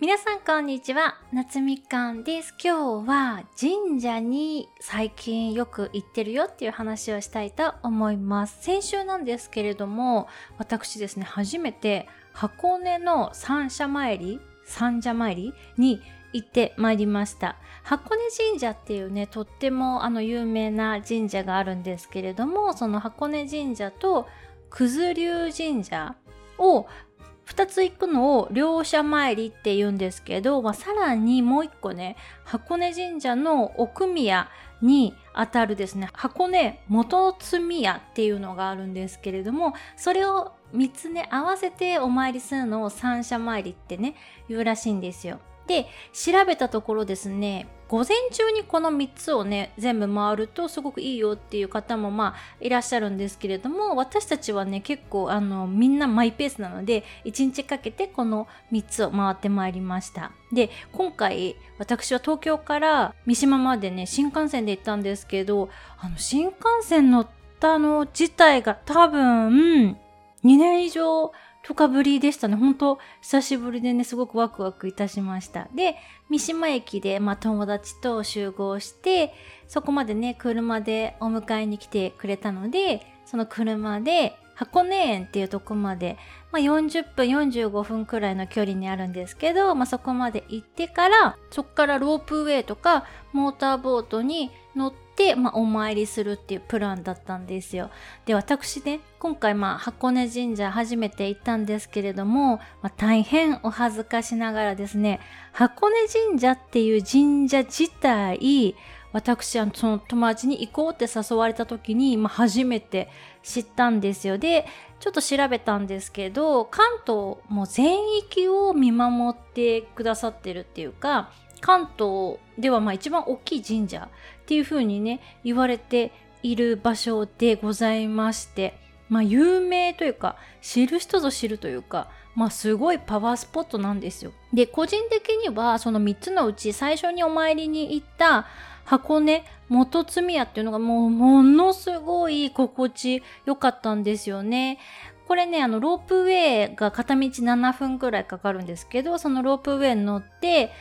皆さんこんにちは、夏みかんです。今日は神社に最近よく行ってるよっていう話をしたいと思います。先週なんですけれども、私ですね、初めて箱根の三社参り、三社参りに行ってまいりました。箱根神社っていうね、とってもあの有名な神社があるんですけれども、その箱根神社と九頭龍神社を2つ行くのを両者参りって言うんですけど、まあ、さらにもう1個ね、箱根神社の奥宮にあたるですね、箱根元津宮っていうのがあるんですけれども、それを3つね、合わせてお参りするのを三社参りってね、言うらしいんですよ。で、調べたところですね、午前中にこの3つをね、全部回るとすごくいいよっていう方もまあいらっしゃるんですけれども、私たちはね、結構あの、みんなマイペースなので、1日かけてこの3つを回ってまいりました。で、今回、私は東京から三島までね、新幹線で行ったんですけど、あの、新幹線乗ったの自体が多分、2年以上深ぶりでしたね。本当久しぶりでね、すごくワクワクいたしました。で、三島駅で、まあ、友達と集合して、そこまでね、車でお迎えに来てくれたので、その車で箱根園っていうとこまで、まあ、40分45分くらいの距離にあるんですけど、まあ、そこまで行ってからそこからロープウェイとかモーターボートに乗って、まあ、お参りするっていうプランだったんですよ。で、私ね、今回、まあ、箱根神社初めて行ったんですけれども、まあ、大変お恥ずかしながらですね、箱根神社っていう神社自体、私はその友達に行こうって誘われた時に、まあ、初めて知ったんですよ。で、ちょっと調べたんですけど、関東も全域を見守ってくださってるっていうか、関東ではまあ一番大きい神社っていう風にね、言われている場所でございまして、まあ有名というか、知る人ぞ知るというか、まあすごいパワースポットなんですよ。で、個人的にはその3つのうち最初にお参りに行った箱根元積宮っていうのがもうものすごい心地よかったんですよね。これね、あの、ロープウェイが片道7分くらいかかるんですけど、そのロープウェイに乗って、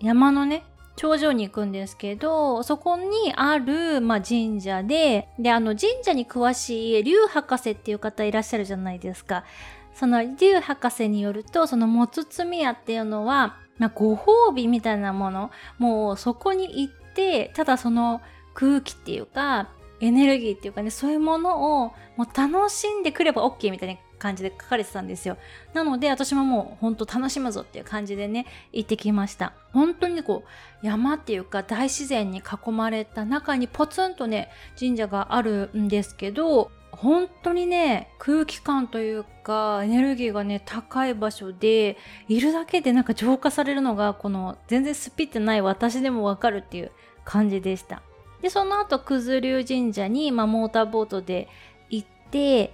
山のね、頂上に行くんですけど、そこにある、まあ、神社で、で、あの、神社に詳しい竜博士っていう方いらっしゃるじゃないですか。その竜博士によると、そのもつつみ屋っていうのは、まあ、ご褒美みたいなもの、もうそこに行って、ただその空気っていうか、エネルギーっていうかね、そういうものをもう楽しんでくれば OK みたいな感じで書かれてたんですよ。なので私ももうほんと楽しむぞっていう感じでね、行ってきました。本当にこう山っていうか大自然に囲まれた中にポツンとね、神社があるんですけど、本当にね、空気感というか、エネルギーがね、高い場所で、いるだけでなんか浄化されるのが、この全然スピってない私でもわかるっていう感じでした。で、その後、九頭龍神社に、まあ、モーターボートで行って、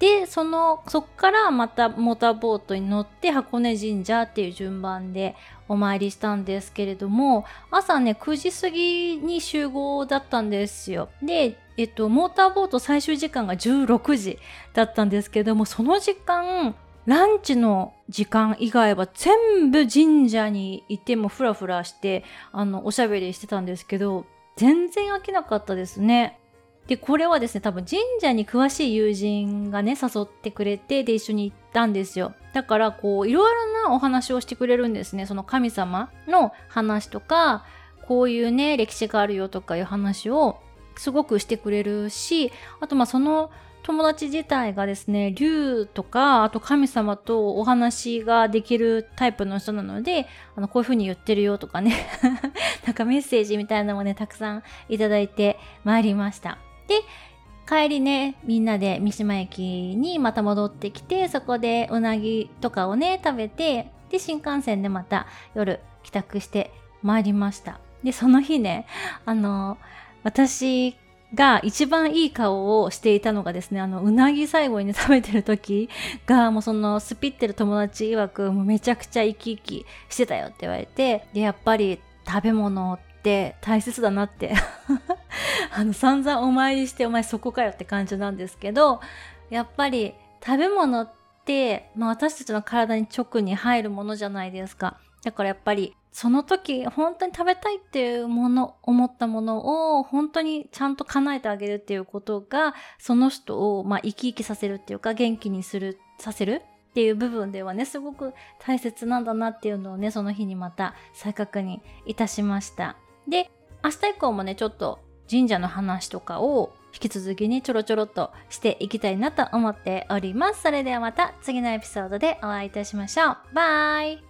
で、その、そっからまたモーターボートに乗って箱根神社っていう順番でお参りしたんですけれども、朝ね、9時過ぎに集合だったんですよ。で、えっと、モーターボート最終時間が16時だったんですけども、その時間、ランチの時間以外は全部神社にいてもフラフラして、あの、おしゃべりしてたんですけど、全然飽きなかったですね。で、これはですね、多分神社に詳しい友人がね、誘ってくれて、で、一緒に行ったんですよ。だから、こう、いろいろなお話をしてくれるんですね。その神様の話とか、こういうね、歴史があるよとかいう話をすごくしてくれるし、あと、まあ、その友達自体がですね、竜とか、あと神様とお話ができるタイプの人なので、あの、こういう風に言ってるよとかね、なんかメッセージみたいなのもね、たくさんいただいてまいりました。で、帰りね、みんなで三島駅にまた戻ってきて、そこでうなぎとかをね、食べて、で、新幹線でまた夜帰宅して参りました。で、その日ね、あの、私が一番いい顔をしていたのがですね、あの、うなぎ最後に、ね、食べてる時が、もうその、スピってる友達曰く、もうめちゃくちゃ生き生きしてたよって言われて、で、やっぱり食べ物って大切だなって あの、散々お参りしてお前そこかよって感じなんですけど、やっぱり食べ物って、まあ私たちの体に直に入るものじゃないですか。だからやっぱりその時本当に食べたいっていうもの、思ったものを本当にちゃんと叶えてあげるっていうことが、その人をまあ生き生きさせるっていうか元気にする、させるっていう部分ではね、すごく大切なんだなっていうのをね、その日にまた再確認いたしました。で、明日以降もね、ちょっと神社の話とかを引き続きにちょろちょろっとしていきたいなと思っております。それではまた次のエピソードでお会いいたしましょう。バイ